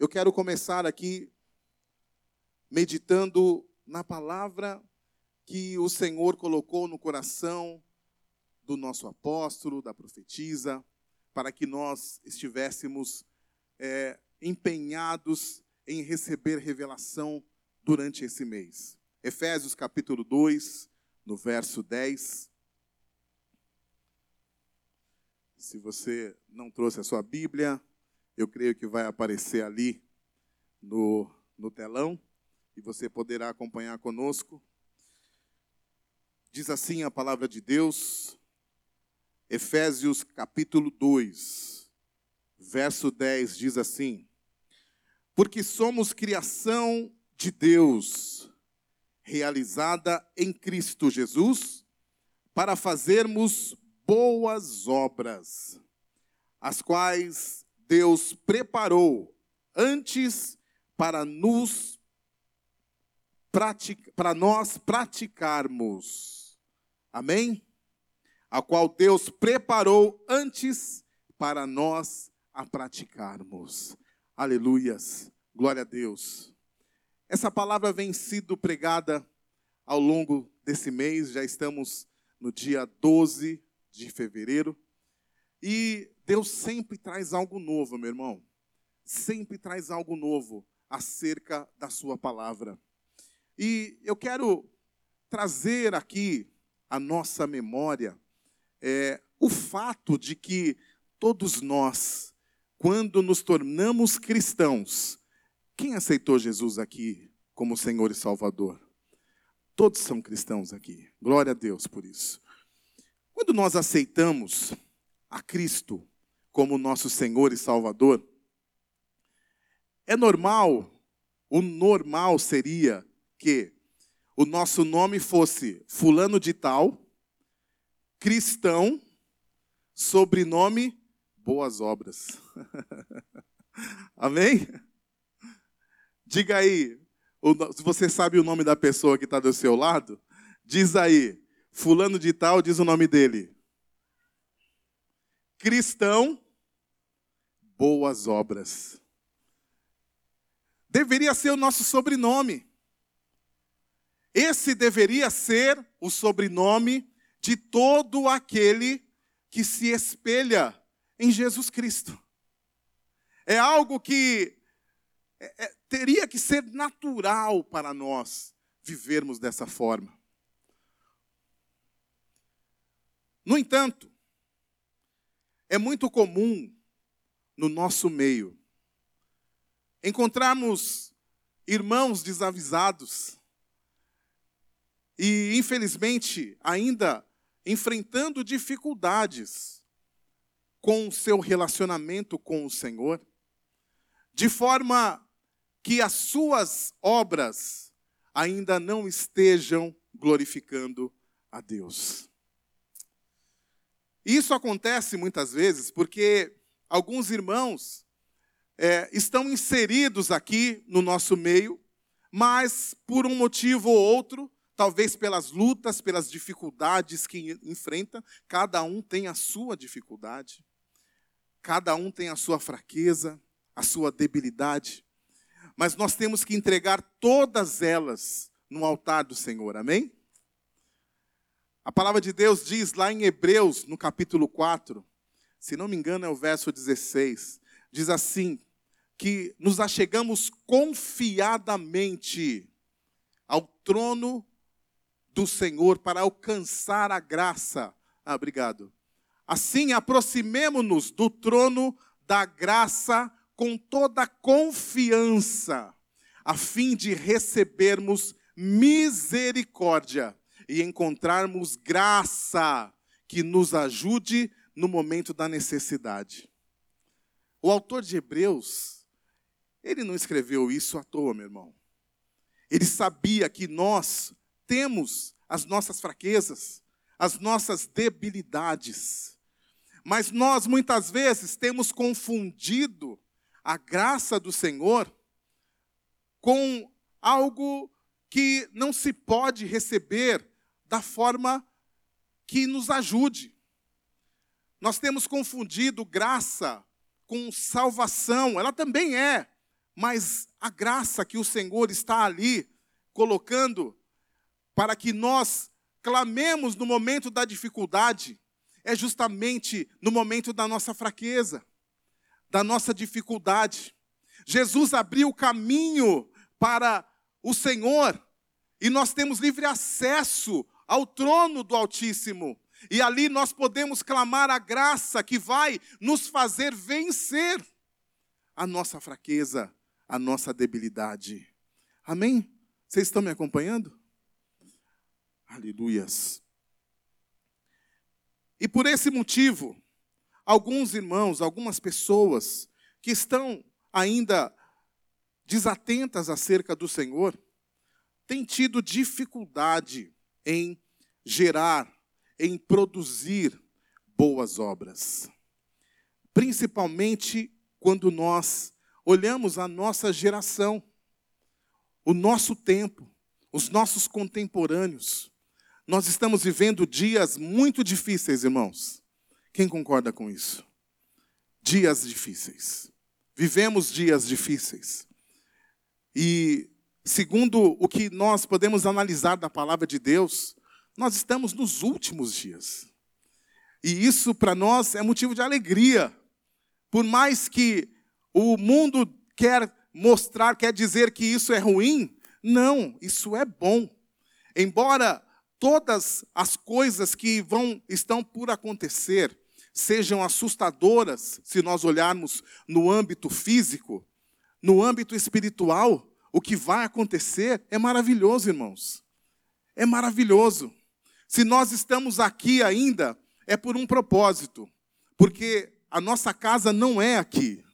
Eu quero começar aqui meditando na palavra que o Senhor colocou no coração do nosso apóstolo, da profetisa, para que nós estivéssemos é, empenhados em receber revelação durante esse mês. Efésios capítulo 2, no verso 10. Se você não trouxe a sua Bíblia, eu creio que vai aparecer ali no, no telão e você poderá acompanhar conosco. Diz assim a palavra de Deus, Efésios capítulo 2, verso 10 diz assim: Porque somos criação de Deus, realizada em Cristo Jesus, para fazermos boas obras, as quais Deus preparou antes para nos para nós praticarmos. Amém? A qual Deus preparou antes para nós a praticarmos. Aleluias. Glória a Deus. Essa palavra vem sido pregada ao longo desse mês, já estamos no dia 12 de fevereiro. E Deus sempre traz algo novo, meu irmão. Sempre traz algo novo acerca da sua palavra. E eu quero trazer aqui a nossa memória é, o fato de que todos nós, quando nos tornamos cristãos, quem aceitou Jesus aqui como Senhor e Salvador? Todos são cristãos aqui. Glória a Deus por isso. Quando nós aceitamos a Cristo como nosso Senhor e Salvador, é normal, o normal seria que o nosso nome fosse Fulano de Tal, cristão, sobrenome Boas Obras. Amém? Diga aí, se você sabe o nome da pessoa que está do seu lado, diz aí, Fulano de Tal, diz o nome dele. Cristão, Boas Obras. Deveria ser o nosso sobrenome. Esse deveria ser o sobrenome de todo aquele que se espelha em Jesus Cristo. É algo que é, é, teria que ser natural para nós vivermos dessa forma. No entanto, é muito comum no nosso meio encontrarmos irmãos desavisados e, infelizmente, ainda enfrentando dificuldades com o seu relacionamento com o Senhor, de forma que as suas obras ainda não estejam glorificando a Deus. Isso acontece muitas vezes porque alguns irmãos é, estão inseridos aqui no nosso meio, mas por um motivo ou outro talvez pelas lutas, pelas dificuldades que enfrenta, cada um tem a sua dificuldade, cada um tem a sua fraqueza, a sua debilidade, mas nós temos que entregar todas elas no altar do Senhor, amém? A palavra de Deus diz lá em Hebreus, no capítulo 4, se não me engano é o verso 16, diz assim: que nos achegamos confiadamente ao trono do Senhor para alcançar a graça. Ah, obrigado. Assim, aproximemo-nos do trono da graça com toda confiança, a fim de recebermos misericórdia e encontrarmos graça que nos ajude no momento da necessidade. O autor de Hebreus, ele não escreveu isso à toa, meu irmão. Ele sabia que nós temos as nossas fraquezas, as nossas debilidades. Mas nós muitas vezes temos confundido a graça do Senhor com algo que não se pode receber da forma que nos ajude. Nós temos confundido graça com salvação, ela também é, mas a graça que o Senhor está ali colocando para que nós clamemos no momento da dificuldade, é justamente no momento da nossa fraqueza, da nossa dificuldade. Jesus abriu o caminho para o Senhor e nós temos livre acesso ao trono do Altíssimo. E ali nós podemos clamar a graça que vai nos fazer vencer a nossa fraqueza, a nossa debilidade. Amém? Vocês estão me acompanhando? Aleluias. E por esse motivo, alguns irmãos, algumas pessoas que estão ainda desatentas acerca do Senhor, têm tido dificuldade em gerar, em produzir boas obras. Principalmente quando nós olhamos a nossa geração, o nosso tempo, os nossos contemporâneos. Nós estamos vivendo dias muito difíceis, irmãos. Quem concorda com isso? Dias difíceis. Vivemos dias difíceis. E, segundo o que nós podemos analisar da palavra de Deus, nós estamos nos últimos dias. E isso para nós é motivo de alegria. Por mais que o mundo quer mostrar, quer dizer que isso é ruim, não, isso é bom. Embora todas as coisas que vão estão por acontecer sejam assustadoras, se nós olharmos no âmbito físico, no âmbito espiritual, o que vai acontecer é maravilhoso, irmãos. É maravilhoso. Se nós estamos aqui ainda, é por um propósito, porque a nossa casa não é aqui.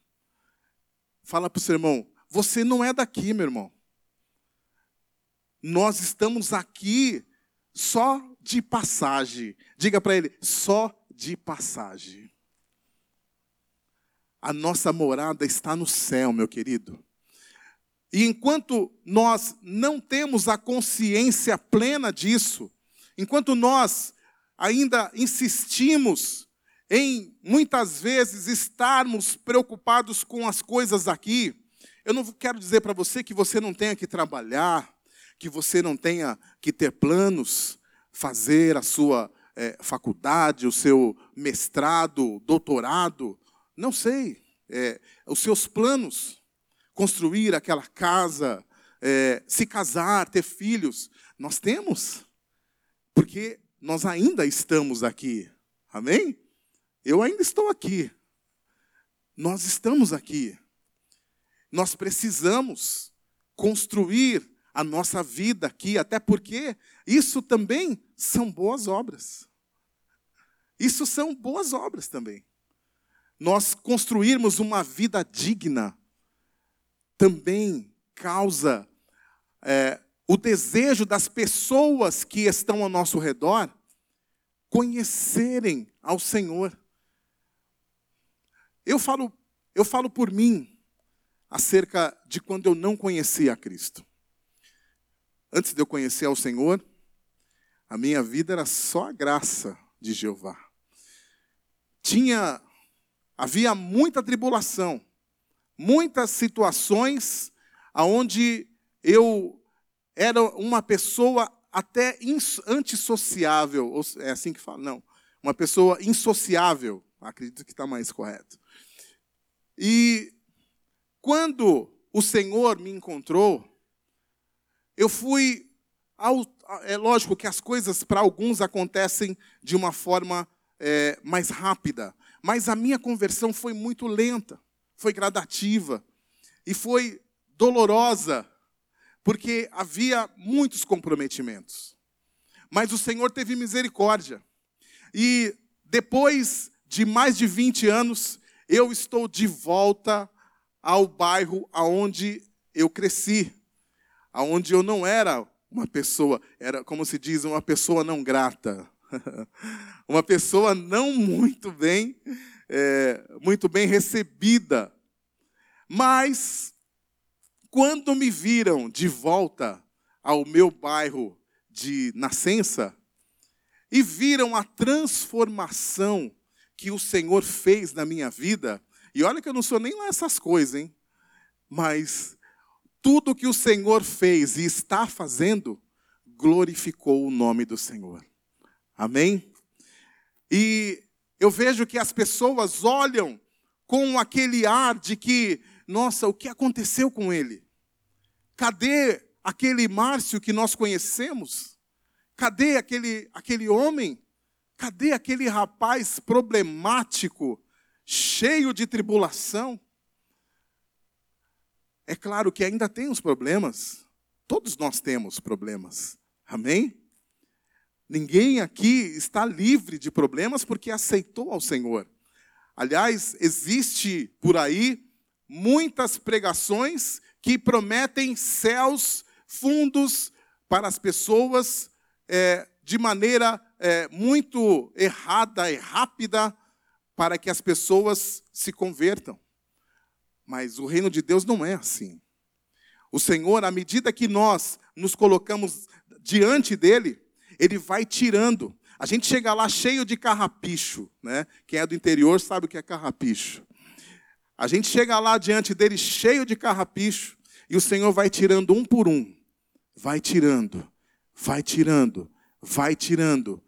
Fala para o seu irmão, você não é daqui, meu irmão. Nós estamos aqui só de passagem. Diga para ele, só de passagem. A nossa morada está no céu, meu querido. E enquanto nós não temos a consciência plena disso, enquanto nós ainda insistimos em muitas vezes estarmos preocupados com as coisas aqui, eu não quero dizer para você que você não tenha que trabalhar, que você não tenha que ter planos, fazer a sua é, faculdade, o seu mestrado, doutorado, não sei, é, os seus planos, construir aquela casa, é, se casar, ter filhos, nós temos, porque nós ainda estamos aqui, amém? Eu ainda estou aqui, nós estamos aqui, nós precisamos construir a nossa vida aqui, até porque isso também são boas obras. Isso são boas obras também. Nós construirmos uma vida digna também causa é, o desejo das pessoas que estão ao nosso redor conhecerem ao Senhor. Eu falo, eu falo por mim acerca de quando eu não conhecia a Cristo. Antes de eu conhecer ao Senhor, a minha vida era só a graça de Jeová. Tinha havia muita tribulação, muitas situações aonde eu era uma pessoa até antissociável, é assim que fala, não, uma pessoa insociável, acredito que está mais correto. E quando o Senhor me encontrou, eu fui. Ao, é lógico que as coisas para alguns acontecem de uma forma é, mais rápida, mas a minha conversão foi muito lenta, foi gradativa e foi dolorosa, porque havia muitos comprometimentos. Mas o Senhor teve misericórdia. E depois de mais de 20 anos, eu estou de volta ao bairro aonde eu cresci, aonde eu não era uma pessoa, era como se diz, uma pessoa não grata, uma pessoa não muito bem, é, muito bem recebida. Mas quando me viram de volta ao meu bairro de nascença e viram a transformação que o Senhor fez na minha vida, e olha que eu não sou nem lá essas coisas, hein? Mas tudo que o Senhor fez e está fazendo glorificou o nome do Senhor. Amém? E eu vejo que as pessoas olham com aquele ar de que, nossa, o que aconteceu com ele? Cadê aquele Márcio que nós conhecemos? Cadê aquele, aquele homem? Cadê aquele rapaz problemático, cheio de tribulação? É claro que ainda tem os problemas. Todos nós temos problemas. Amém? Ninguém aqui está livre de problemas porque aceitou ao Senhor. Aliás, existe por aí muitas pregações que prometem céus fundos para as pessoas é, de maneira é, muito errada e rápida para que as pessoas se convertam. Mas o reino de Deus não é assim. O Senhor, à medida que nós nos colocamos diante dele, ele vai tirando. A gente chega lá cheio de carrapicho, né? Quem é do interior sabe o que é carrapicho. A gente chega lá diante dele cheio de carrapicho e o Senhor vai tirando um por um. Vai tirando, vai tirando, vai tirando.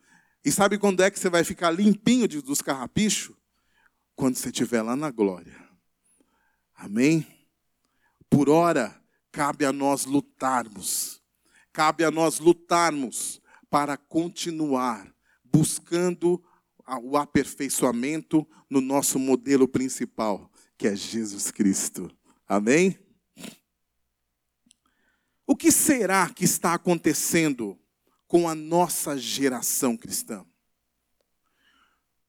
E sabe quando é que você vai ficar limpinho dos carrapichos? Quando você estiver lá na glória. Amém? Por ora, cabe a nós lutarmos. Cabe a nós lutarmos para continuar buscando o aperfeiçoamento no nosso modelo principal, que é Jesus Cristo. Amém? O que será que está acontecendo com a nossa geração cristã?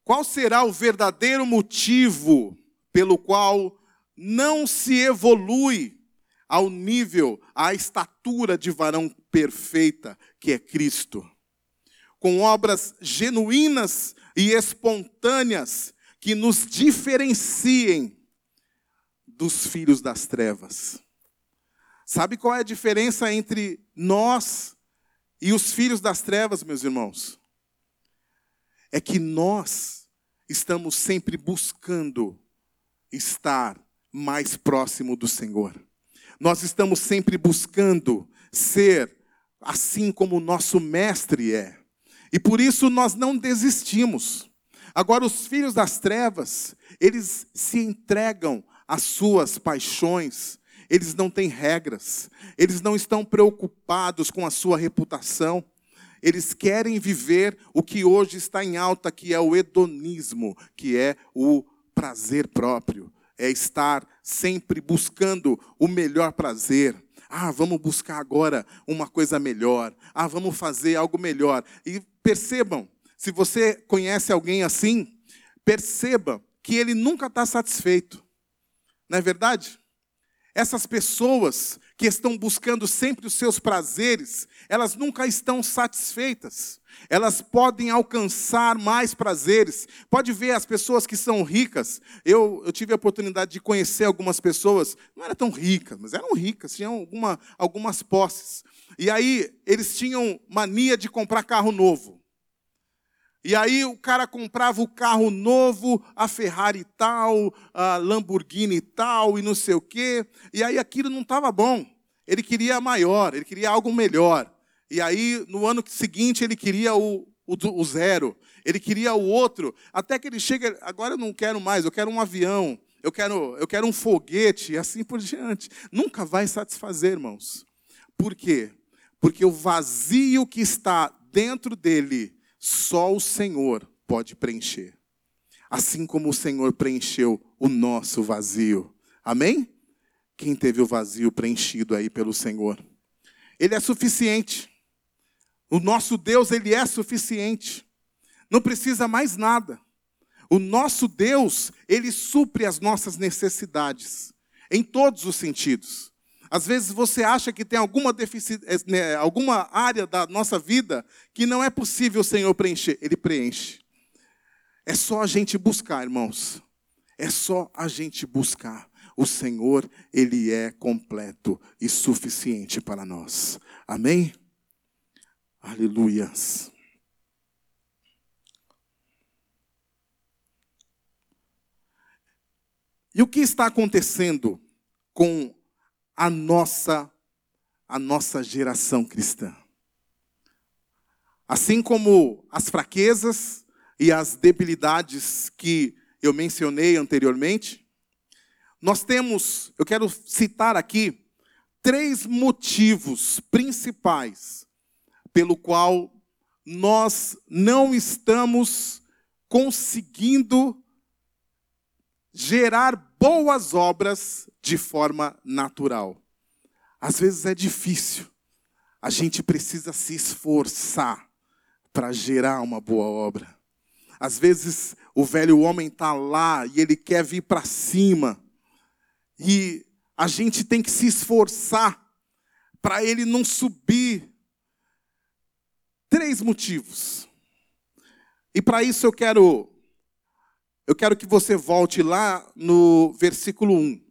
Qual será o verdadeiro motivo pelo qual não se evolui ao nível, à estatura de varão perfeita, que é Cristo. Com obras genuínas e espontâneas que nos diferenciem dos filhos das trevas. Sabe qual é a diferença entre nós e os filhos das trevas, meus irmãos? É que nós estamos sempre buscando estar mais próximo do Senhor. Nós estamos sempre buscando ser assim como o nosso mestre é. E por isso nós não desistimos. Agora, os filhos das trevas, eles se entregam às suas paixões, eles não têm regras, eles não estão preocupados com a sua reputação, eles querem viver o que hoje está em alta, que é o hedonismo, que é o prazer próprio, é estar sempre buscando o melhor prazer. Ah, vamos buscar agora uma coisa melhor. Ah, vamos fazer algo melhor. E percebam, se você conhece alguém assim, perceba que ele nunca está satisfeito. Não é verdade? Essas pessoas que estão buscando sempre os seus prazeres, elas nunca estão satisfeitas elas podem alcançar mais prazeres. Pode ver as pessoas que são ricas. Eu, eu tive a oportunidade de conhecer algumas pessoas, não eram tão ricas, mas eram ricas, tinham alguma, algumas posses. E aí eles tinham mania de comprar carro novo. E aí o cara comprava o carro novo, a Ferrari tal, a Lamborghini tal e não sei o quê. E aí aquilo não estava bom. Ele queria maior, ele queria algo melhor. E aí, no ano seguinte, ele queria o, o, o, zero, ele queria o outro, até que ele chega, agora eu não quero mais, eu quero um avião, eu quero, eu quero um foguete, e assim por diante. Nunca vai satisfazer, irmãos. Por quê? Porque o vazio que está dentro dele, só o Senhor pode preencher. Assim como o Senhor preencheu o nosso vazio. Amém? Quem teve o vazio preenchido aí pelo Senhor? Ele é suficiente. O nosso Deus, ele é suficiente. Não precisa mais nada. O nosso Deus, ele supre as nossas necessidades. em todos os sentidos. Às vezes você acha que tem alguma, eh, né, alguma área da nossa vida que não é possível o Senhor preencher. Ele preenche. É só a gente buscar, irmãos. É só a gente buscar. O Senhor, Ele é completo e suficiente para nós. Amém? Aleluias. E o que está acontecendo com a nossa a nossa geração cristã? Assim como as fraquezas e as debilidades que eu mencionei anteriormente, nós temos, eu quero citar aqui três motivos principais pelo qual nós não estamos conseguindo gerar boas obras de forma natural. Às vezes é difícil. A gente precisa se esforçar para gerar uma boa obra. Às vezes o velho homem está lá e ele quer vir para cima. E a gente tem que se esforçar para ele não subir. Três motivos. E para isso eu quero eu quero que você volte lá no versículo 1.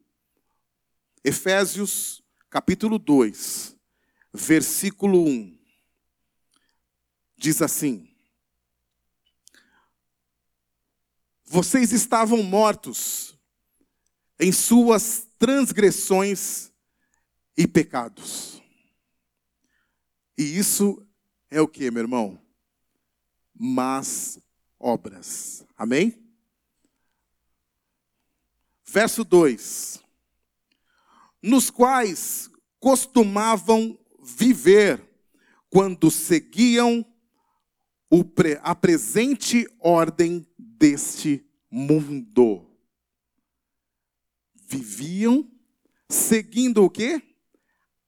Efésios, capítulo 2, versículo 1. Diz assim: Vocês estavam mortos em suas transgressões e pecados. E isso é o que, meu irmão? Más obras. Amém? Verso 2: Nos quais costumavam viver quando seguiam a presente ordem deste mundo. Viviam seguindo o quê?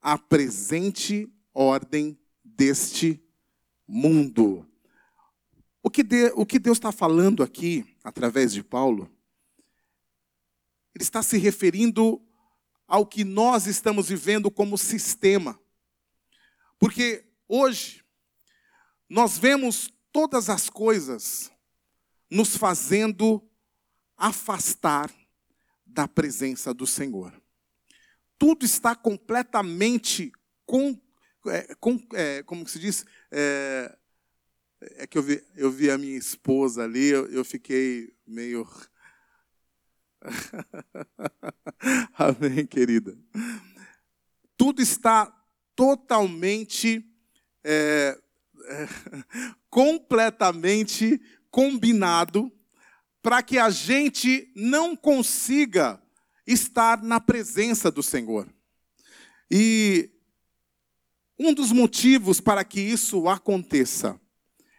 A presente ordem deste mundo. O que, de, o que Deus está falando aqui, através de Paulo, ele está se referindo ao que nós estamos vivendo como sistema. Porque hoje nós vemos todas as coisas nos fazendo afastar da presença do Senhor. Tudo está completamente com, é, com é, como se diz, é, é, que eu vi, eu vi a minha esposa ali, eu, eu fiquei meio Amém, querida. Tudo está totalmente, é, é, completamente combinado para que a gente não consiga estar na presença do Senhor. E um dos motivos para que isso aconteça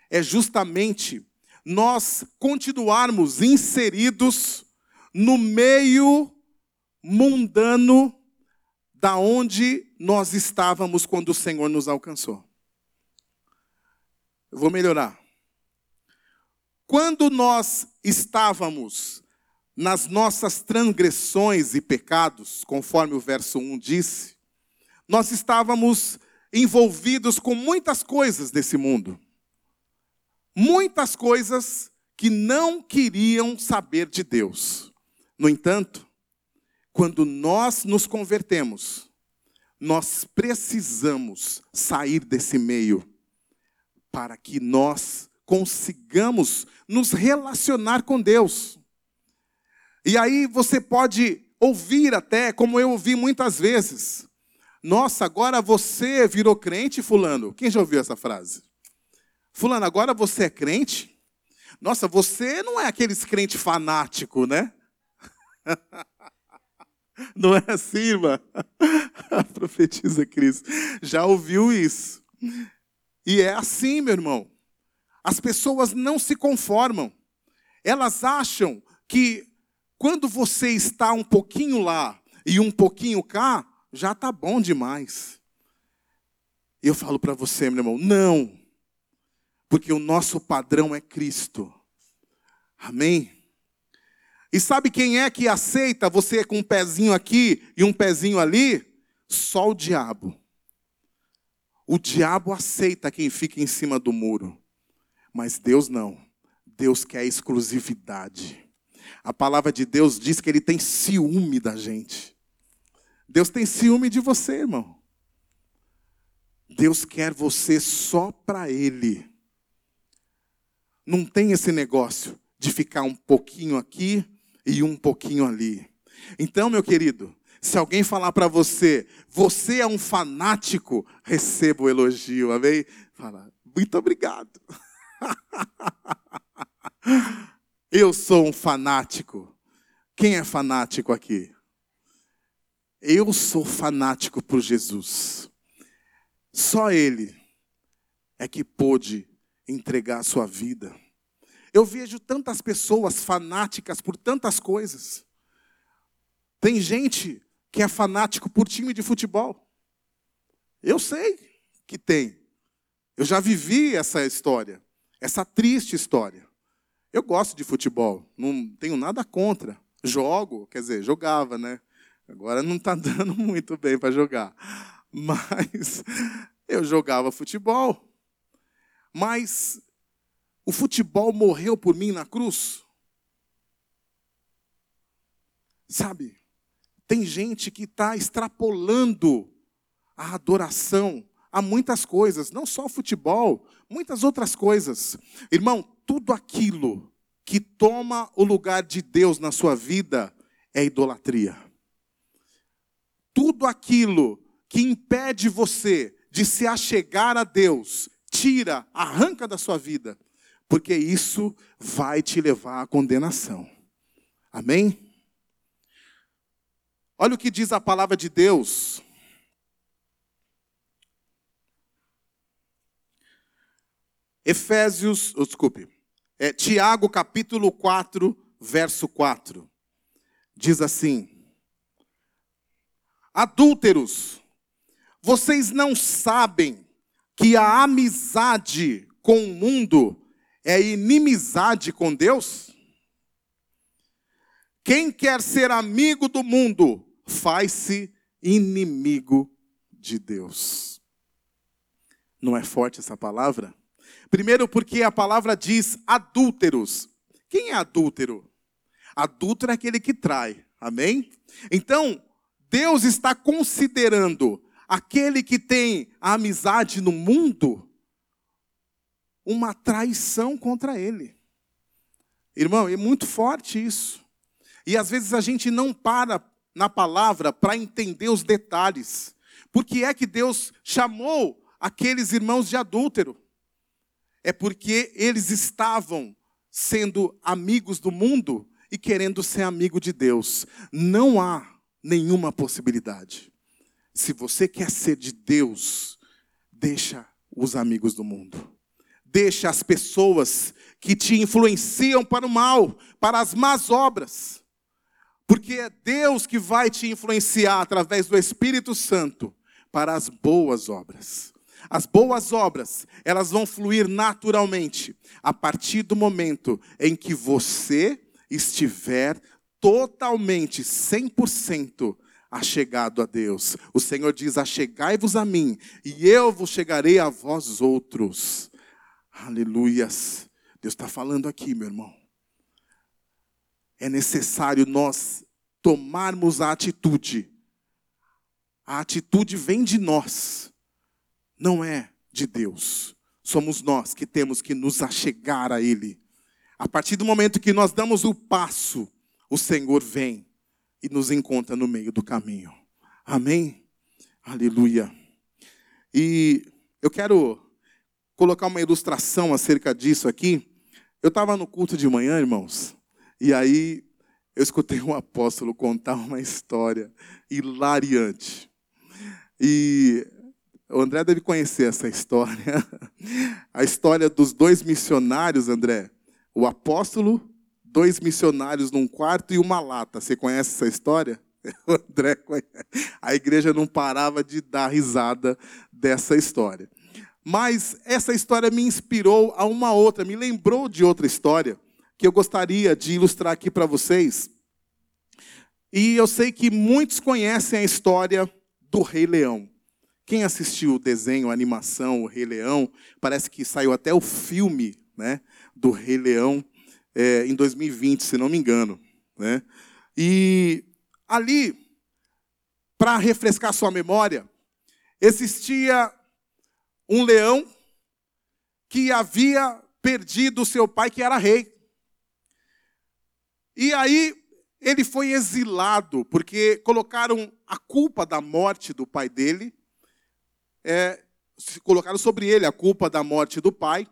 é justamente nós continuarmos inseridos no meio mundano da onde nós estávamos quando o Senhor nos alcançou. Eu vou melhorar. Quando nós estávamos nas nossas transgressões e pecados, conforme o verso 1 disse, nós estávamos envolvidos com muitas coisas desse mundo. Muitas coisas que não queriam saber de Deus. No entanto, quando nós nos convertemos, nós precisamos sair desse meio para que nós consigamos nos relacionar com Deus. E aí você pode ouvir até, como eu ouvi muitas vezes. Nossa, agora você virou crente, fulano. Quem já ouviu essa frase? Fulano, agora você é crente? Nossa, você não é aqueles crente fanático, né? Não é assim, irmã? Profetiza Cristo. Já ouviu isso? E é assim, meu irmão. As pessoas não se conformam. Elas acham que quando você está um pouquinho lá e um pouquinho cá, já está bom demais. Eu falo para você, meu irmão, não. Porque o nosso padrão é Cristo. Amém? E sabe quem é que aceita você com um pezinho aqui e um pezinho ali? Só o diabo. O diabo aceita quem fica em cima do muro, mas Deus não. Deus quer exclusividade. A palavra de Deus diz que ele tem ciúme da gente. Deus tem ciúme de você, irmão. Deus quer você só para Ele. Não tem esse negócio de ficar um pouquinho aqui e um pouquinho ali. Então, meu querido, se alguém falar para você, você é um fanático, receba o elogio, amém? Fala, muito obrigado. Eu sou um fanático. Quem é fanático aqui? Eu sou fanático por Jesus. Só Ele é que pôde entregar a sua vida. Eu vejo tantas pessoas fanáticas por tantas coisas. Tem gente que é fanático por time de futebol. Eu sei que tem. Eu já vivi essa história, essa triste história. Eu gosto de futebol, não tenho nada contra. Jogo, quer dizer, jogava, né? Agora não está dando muito bem para jogar. Mas eu jogava futebol. Mas o futebol morreu por mim na cruz. Sabe, tem gente que está extrapolando a adoração a muitas coisas, não só o futebol, muitas outras coisas. Irmão, tudo aquilo que toma o lugar de Deus na sua vida é idolatria. Tudo aquilo que impede você de se achegar a Deus, tira, arranca da sua vida, porque isso vai te levar à condenação. Amém? Olha o que diz a palavra de Deus. Efésios, oh, desculpe, é, Tiago capítulo 4, verso 4. Diz assim: Adúlteros, vocês não sabem que a amizade com o mundo é inimizade com Deus? Quem quer ser amigo do mundo faz-se inimigo de Deus. Não é forte essa palavra? Primeiro, porque a palavra diz adúlteros. Quem é adúltero? Adúltero é aquele que trai, amém? Então, Deus está considerando aquele que tem a amizade no mundo uma traição contra ele. Irmão, é muito forte isso. E às vezes a gente não para na palavra para entender os detalhes. Por que é que Deus chamou aqueles irmãos de adúltero? É porque eles estavam sendo amigos do mundo e querendo ser amigo de Deus. Não há nenhuma possibilidade. Se você quer ser de Deus, deixa os amigos do mundo. Deixa as pessoas que te influenciam para o mal, para as más obras. Porque é Deus que vai te influenciar através do Espírito Santo para as boas obras. As boas obras, elas vão fluir naturalmente a partir do momento em que você estiver totalmente, 100% achegado a Deus. O Senhor diz: Achegai-vos a mim, e eu vos chegarei a vós outros. Aleluias. Deus está falando aqui, meu irmão. É necessário nós tomarmos a atitude. A atitude vem de nós, não é de Deus. Somos nós que temos que nos achegar a Ele. A partir do momento que nós damos o passo, o Senhor vem e nos encontra no meio do caminho. Amém? Aleluia. E eu quero colocar uma ilustração acerca disso aqui. Eu estava no culto de manhã, irmãos, e aí eu escutei um apóstolo contar uma história hilariante. E o André deve conhecer essa história. A história dos dois missionários, André. O apóstolo dois missionários num quarto e uma lata. Você conhece essa história? O André conhece. A igreja não parava de dar risada dessa história. Mas essa história me inspirou a uma outra, me lembrou de outra história que eu gostaria de ilustrar aqui para vocês. E eu sei que muitos conhecem a história do Rei Leão. Quem assistiu o desenho, a animação, o Rei Leão, parece que saiu até o filme né, do Rei Leão é, em 2020, se não me engano. Né? E ali, para refrescar sua memória, existia um leão que havia perdido seu pai, que era rei. E aí ele foi exilado, porque colocaram a culpa da morte do pai dele, é, colocaram sobre ele a culpa da morte do pai,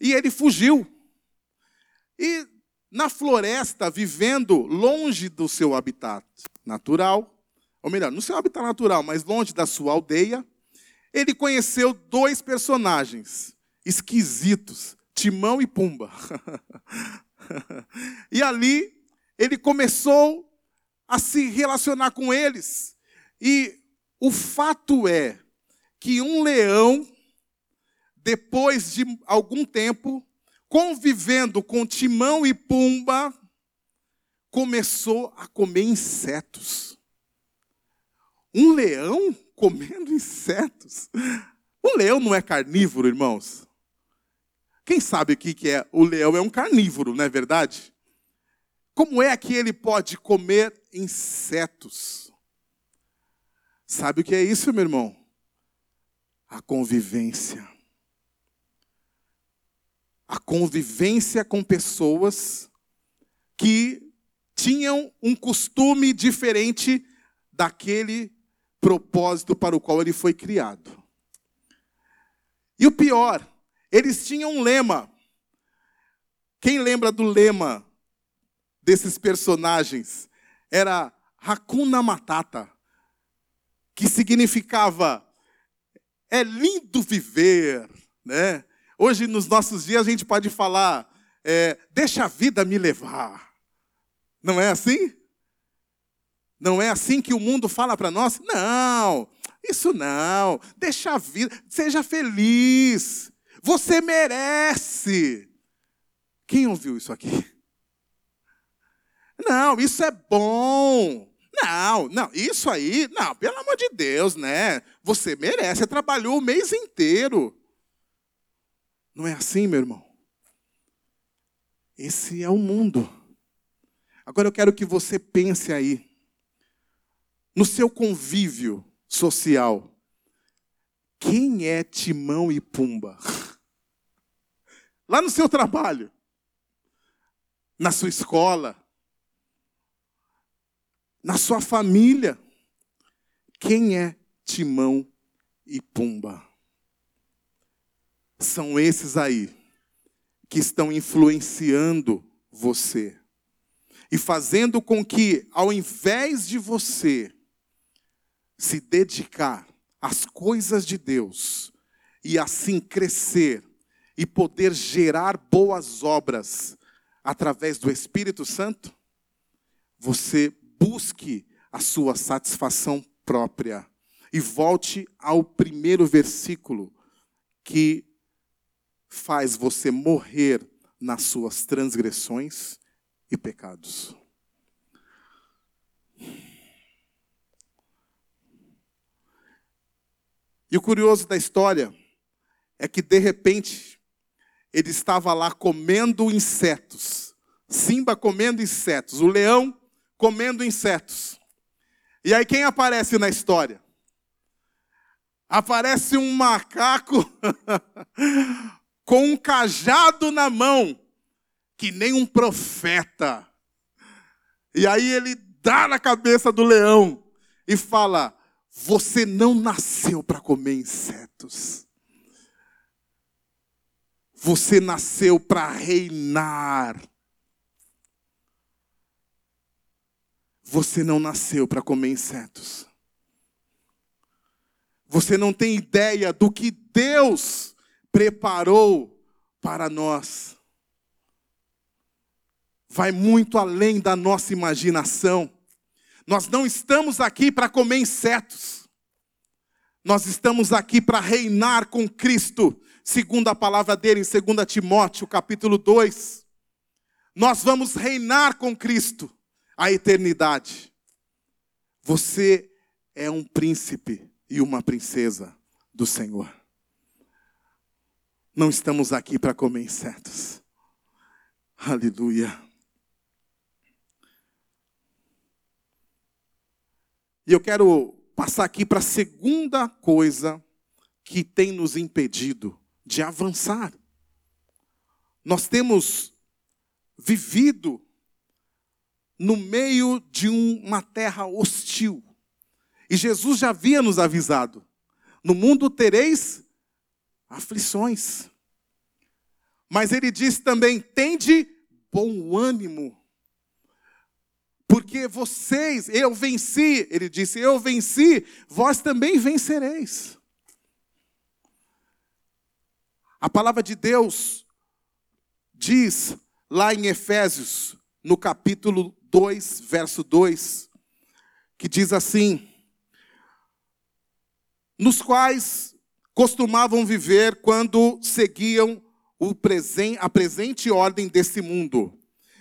e ele fugiu. E na floresta, vivendo longe do seu habitat natural, ou melhor, no seu habitat natural, mas longe da sua aldeia, ele conheceu dois personagens esquisitos, Timão e Pumba. e ali ele começou a se relacionar com eles. E o fato é que um leão, depois de algum tempo, convivendo com Timão e Pumba, começou a comer insetos. Um leão comendo insetos. O leão não é carnívoro, irmãos? Quem sabe o que é? O leão é um carnívoro, não é verdade? Como é que ele pode comer insetos? Sabe o que é isso, meu irmão? A convivência. A convivência com pessoas que tinham um costume diferente daquele propósito para o qual ele foi criado. E o pior, eles tinham um lema. Quem lembra do lema desses personagens era Hakuna Matata, que significava é lindo viver, né? Hoje, nos nossos dias, a gente pode falar, é, deixa a vida me levar. Não é assim? Não é assim que o mundo fala para nós? Não, isso não. Deixa a vida, seja feliz. Você merece. Quem ouviu isso aqui? Não, isso é bom. Não, não, isso aí, não, pelo amor de Deus, né? Você merece, você trabalhou o mês inteiro. Não é assim, meu irmão? Esse é o mundo. Agora eu quero que você pense aí, no seu convívio social, quem é Timão e Pumba? Lá no seu trabalho, na sua escola, na sua família. Quem é Timão e Pumba? São esses aí que estão influenciando você e fazendo com que, ao invés de você se dedicar às coisas de Deus e assim crescer e poder gerar boas obras através do Espírito Santo, você busque a sua satisfação própria. E volte ao primeiro versículo que faz você morrer nas suas transgressões e pecados. E o curioso da história é que, de repente, ele estava lá comendo insetos. Simba comendo insetos. O leão comendo insetos. E aí quem aparece na história? Aparece um macaco com um cajado na mão, que nem um profeta. E aí ele dá na cabeça do leão e fala: Você não nasceu para comer insetos. Você nasceu para reinar. Você não nasceu para comer insetos. Você não tem ideia do que Deus preparou para nós. Vai muito além da nossa imaginação. Nós não estamos aqui para comer insetos. Nós estamos aqui para reinar com Cristo, segundo a palavra dele em 2 Timóteo, capítulo 2. Nós vamos reinar com Cristo a eternidade. Você é um príncipe e uma princesa do Senhor. Não estamos aqui para comer insetos. Aleluia. E eu quero passar aqui para a segunda coisa que tem nos impedido de avançar. Nós temos vivido no meio de uma terra hostil. E Jesus já havia nos avisado: no mundo tereis aflições. Mas ele diz também: tende bom ânimo. Porque vocês, eu venci, ele disse, eu venci, vós também vencereis. A palavra de Deus diz lá em Efésios, no capítulo 2, verso 2, que diz assim: nos quais costumavam viver quando seguiam a presente ordem desse mundo.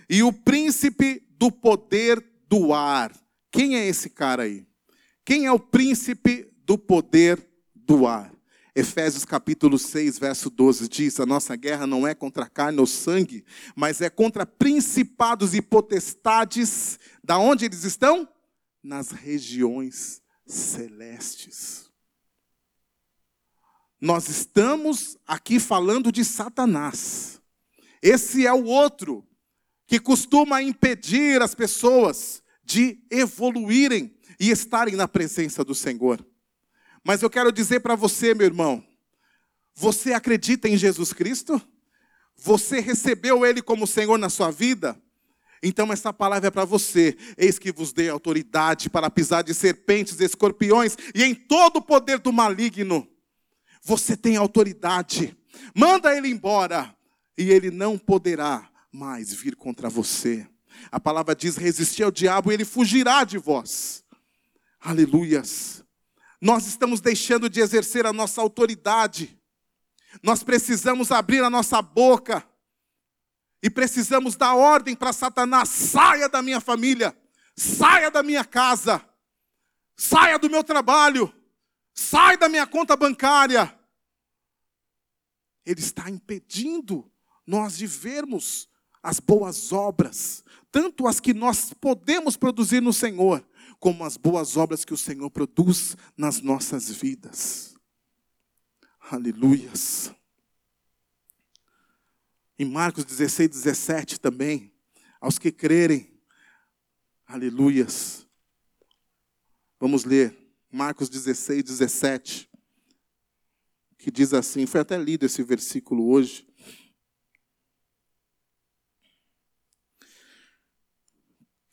E o príncipe do poder do ar. Quem é esse cara aí? Quem é o príncipe do poder do ar? Efésios capítulo 6, verso 12 diz: A nossa guerra não é contra carne ou sangue, mas é contra principados e potestades. Da onde eles estão? Nas regiões celestes. Nós estamos aqui falando de Satanás. Esse é o outro que costuma impedir as pessoas de evoluírem e estarem na presença do Senhor. Mas eu quero dizer para você, meu irmão, você acredita em Jesus Cristo? Você recebeu Ele como Senhor na sua vida? Então essa palavra é para você. Eis que vos dei autoridade para pisar de serpentes, escorpiões e em todo o poder do maligno. Você tem autoridade. Manda ele embora e ele não poderá mais vir contra você. A palavra diz: resistir ao diabo e ele fugirá de vós. Aleluias. Nós estamos deixando de exercer a nossa autoridade. Nós precisamos abrir a nossa boca. E precisamos dar ordem para Satanás: saia da minha família, saia da minha casa, saia do meu trabalho, saia da minha conta bancária. Ele está impedindo nós de vermos as boas obras, tanto as que nós podemos produzir no Senhor, como as boas obras que o Senhor produz nas nossas vidas. Aleluias. Em Marcos 16, 17 também, aos que crerem, aleluias. Vamos ler Marcos 16, 17, que diz assim: foi até lido esse versículo hoje.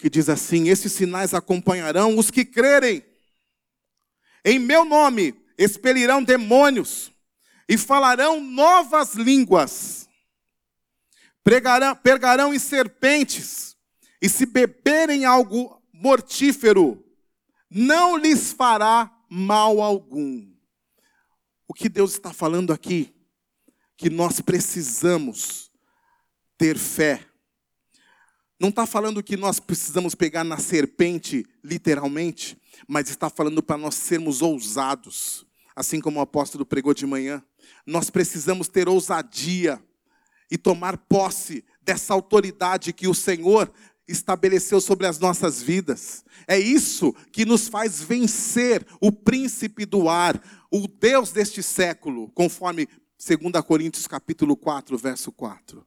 Que diz assim: Esses sinais acompanharão os que crerem. Em meu nome expelirão demônios e falarão novas línguas. Pregarão, pegarão em serpentes e se beberem algo mortífero, não lhes fará mal algum. O que Deus está falando aqui? Que nós precisamos ter fé não está falando que nós precisamos pegar na serpente, literalmente, mas está falando para nós sermos ousados, assim como o apóstolo pregou de manhã. Nós precisamos ter ousadia e tomar posse dessa autoridade que o Senhor estabeleceu sobre as nossas vidas. É isso que nos faz vencer o príncipe do ar, o Deus deste século, conforme 2 Coríntios capítulo 4, verso 4.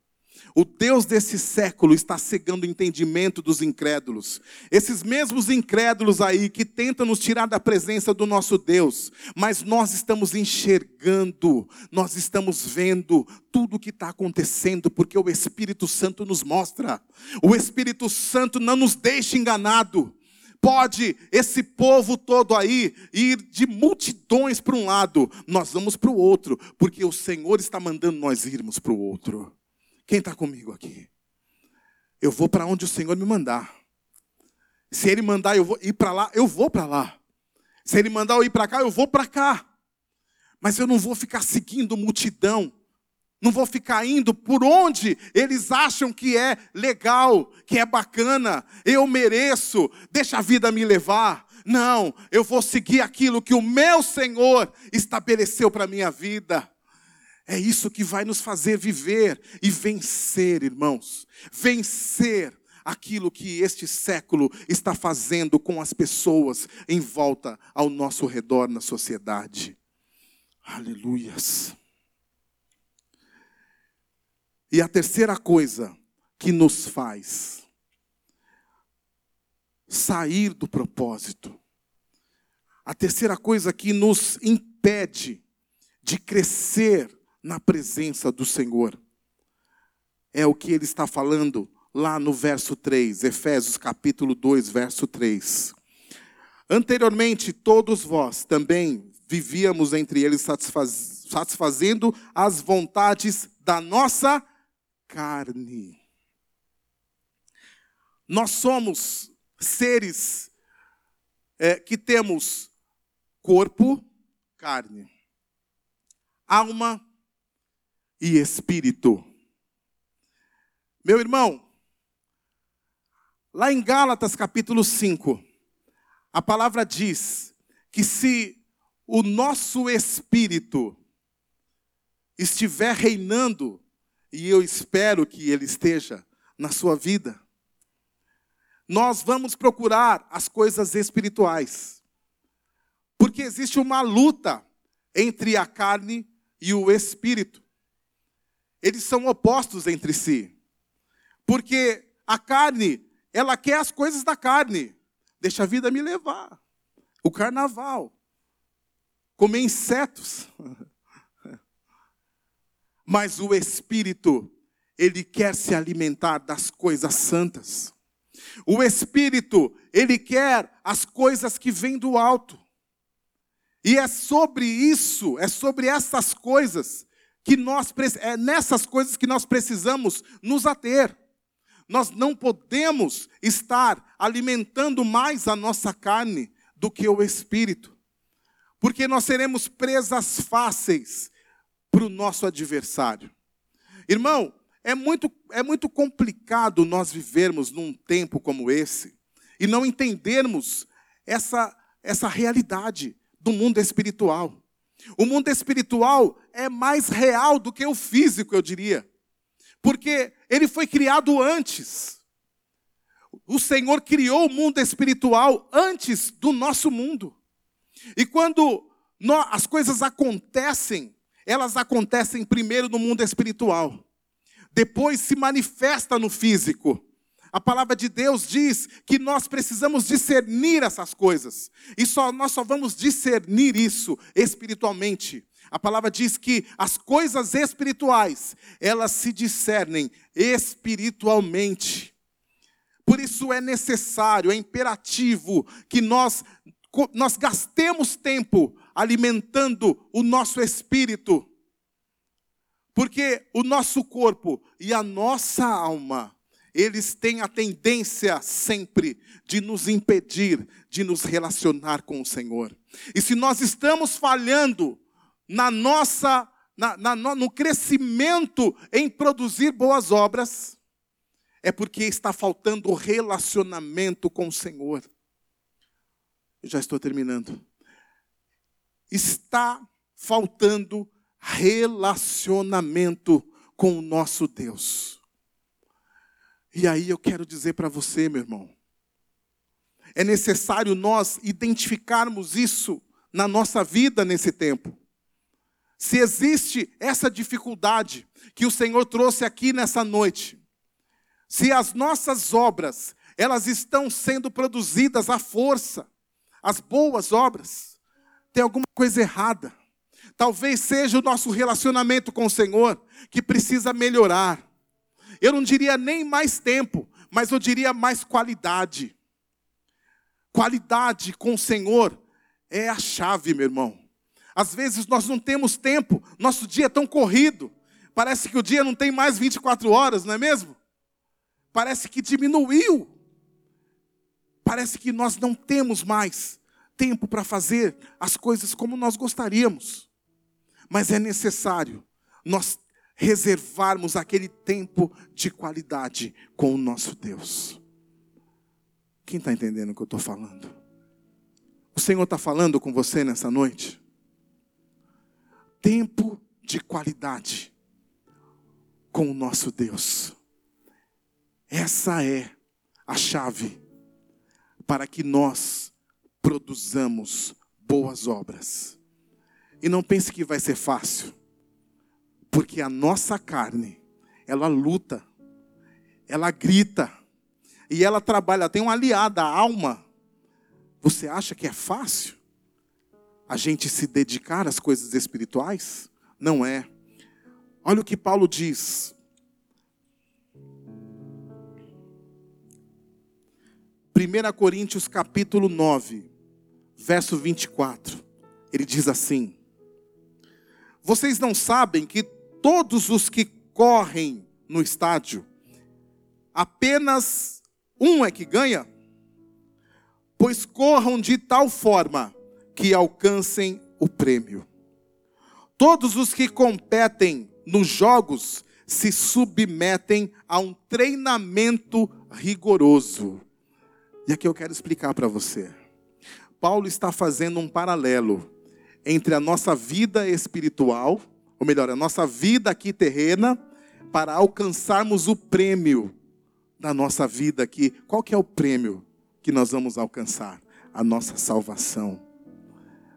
O Deus desse século está cegando o entendimento dos incrédulos. Esses mesmos incrédulos aí que tentam nos tirar da presença do nosso Deus, mas nós estamos enxergando, nós estamos vendo tudo o que está acontecendo, porque o Espírito Santo nos mostra. O Espírito Santo não nos deixa enganado pode esse povo todo aí ir de multidões para um lado, nós vamos para o outro, porque o Senhor está mandando nós irmos para o outro. Quem está comigo aqui? Eu vou para onde o Senhor me mandar. Se Ele mandar eu vou ir para lá, eu vou para lá. Se Ele mandar eu ir para cá, eu vou para cá. Mas eu não vou ficar seguindo multidão. Não vou ficar indo por onde eles acham que é legal, que é bacana, eu mereço, deixa a vida me levar. Não, eu vou seguir aquilo que o meu Senhor estabeleceu para a minha vida. É isso que vai nos fazer viver e vencer, irmãos. Vencer aquilo que este século está fazendo com as pessoas em volta ao nosso redor na sociedade. Aleluias. E a terceira coisa que nos faz sair do propósito, a terceira coisa que nos impede de crescer na presença do Senhor, é o que ele está falando lá no verso 3, Efésios capítulo 2, verso 3. Anteriormente, todos vós também vivíamos entre eles satisfaz, satisfazendo as vontades da nossa carne. Nós somos seres é, que temos corpo, carne, alma e espírito. Meu irmão, Lá em Gálatas capítulo 5, a palavra diz que se o nosso espírito estiver reinando, e eu espero que ele esteja na sua vida, nós vamos procurar as coisas espirituais. Porque existe uma luta entre a carne e o espírito. Eles são opostos entre si. Porque a carne ela quer as coisas da carne. Deixa a vida me levar. O carnaval. Comer insetos. Mas o espírito, ele quer se alimentar das coisas santas. O espírito, ele quer as coisas que vêm do alto. E é sobre isso, é sobre essas coisas que nós é nessas coisas que nós precisamos nos ater. Nós não podemos estar alimentando mais a nossa carne do que o espírito, porque nós seremos presas fáceis para o nosso adversário. Irmão, é muito, é muito complicado nós vivermos num tempo como esse e não entendermos essa, essa realidade do mundo espiritual. O mundo espiritual é mais real do que o físico, eu diria porque ele foi criado antes. O Senhor criou o mundo espiritual antes do nosso mundo. E quando nós, as coisas acontecem, elas acontecem primeiro no mundo espiritual, depois se manifesta no físico. A palavra de Deus diz que nós precisamos discernir essas coisas. E só nós só vamos discernir isso espiritualmente a palavra diz que as coisas espirituais, elas se discernem espiritualmente. Por isso é necessário, é imperativo que nós, nós gastemos tempo alimentando o nosso espírito. Porque o nosso corpo e a nossa alma, eles têm a tendência sempre de nos impedir de nos relacionar com o Senhor. E se nós estamos falhando na nossa, na, na, no crescimento em produzir boas obras, é porque está faltando relacionamento com o Senhor. Eu já estou terminando. Está faltando relacionamento com o nosso Deus. E aí eu quero dizer para você, meu irmão, é necessário nós identificarmos isso na nossa vida nesse tempo. Se existe essa dificuldade que o Senhor trouxe aqui nessa noite, se as nossas obras, elas estão sendo produzidas à força, as boas obras, tem alguma coisa errada. Talvez seja o nosso relacionamento com o Senhor que precisa melhorar. Eu não diria nem mais tempo, mas eu diria mais qualidade. Qualidade com o Senhor é a chave, meu irmão. Às vezes nós não temos tempo, nosso dia é tão corrido. Parece que o dia não tem mais 24 horas, não é mesmo? Parece que diminuiu. Parece que nós não temos mais tempo para fazer as coisas como nós gostaríamos. Mas é necessário nós reservarmos aquele tempo de qualidade com o nosso Deus. Quem está entendendo o que eu estou falando? O Senhor está falando com você nessa noite? Tempo de qualidade com o nosso Deus. Essa é a chave para que nós produzamos boas obras. E não pense que vai ser fácil, porque a nossa carne, ela luta, ela grita, e ela trabalha, tem uma aliada, a alma. Você acha que é fácil a gente se dedicar às coisas espirituais? Não é. Olha o que Paulo diz. 1 Coríntios capítulo 9, verso 24. Ele diz assim: Vocês não sabem que todos os que correm no estádio, apenas um é que ganha? Pois corram de tal forma que alcancem o prêmio. Todos os que competem nos jogos se submetem a um treinamento rigoroso. E aqui eu quero explicar para você. Paulo está fazendo um paralelo entre a nossa vida espiritual, ou melhor, a nossa vida aqui terrena, para alcançarmos o prêmio da nossa vida aqui. Qual que é o prêmio que nós vamos alcançar? A nossa salvação.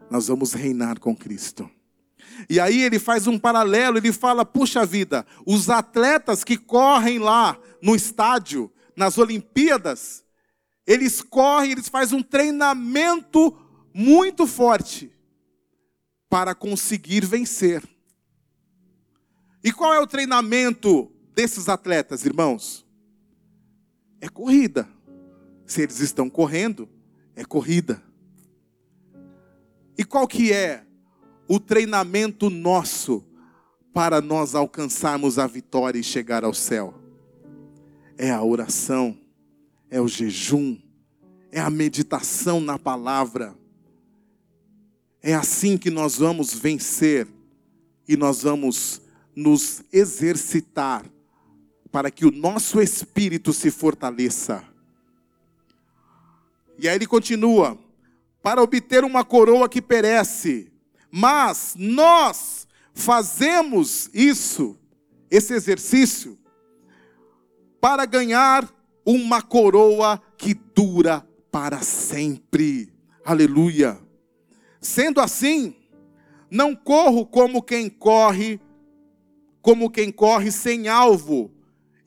Nós vamos reinar com Cristo. E aí ele faz um paralelo, ele fala: puxa vida, os atletas que correm lá no estádio, nas Olimpíadas, eles correm, eles fazem um treinamento muito forte para conseguir vencer. E qual é o treinamento desses atletas, irmãos? É corrida. Se eles estão correndo, é corrida. E qual que é o treinamento nosso para nós alcançarmos a vitória e chegar ao céu? É a oração, é o jejum, é a meditação na palavra. É assim que nós vamos vencer e nós vamos nos exercitar para que o nosso espírito se fortaleça. E aí ele continua: para obter uma coroa que perece, mas nós fazemos isso, esse exercício, para ganhar uma coroa que dura para sempre. Aleluia. Sendo assim, não corro como quem corre, como quem corre sem alvo,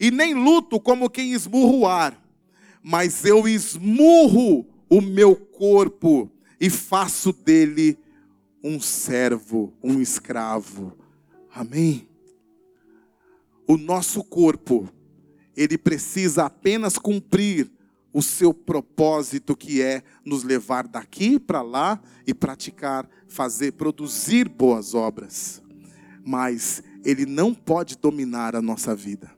e nem luto como quem esmurra o ar, mas eu esmurro o meu corpo e faço dele um servo, um escravo. Amém? O nosso corpo, ele precisa apenas cumprir o seu propósito, que é nos levar daqui para lá e praticar, fazer, produzir boas obras. Mas ele não pode dominar a nossa vida.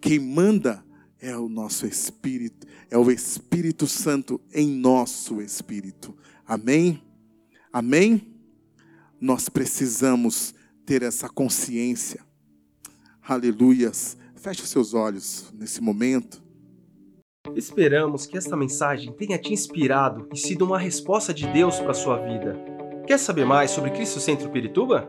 Quem manda é o nosso espírito, é o Espírito Santo em nosso espírito. Amém? Amém? nós precisamos ter essa consciência. Aleluias. Feche os seus olhos nesse momento. Esperamos que esta mensagem tenha te inspirado e sido uma resposta de Deus para a sua vida. Quer saber mais sobre Cristo Centro Pirituba?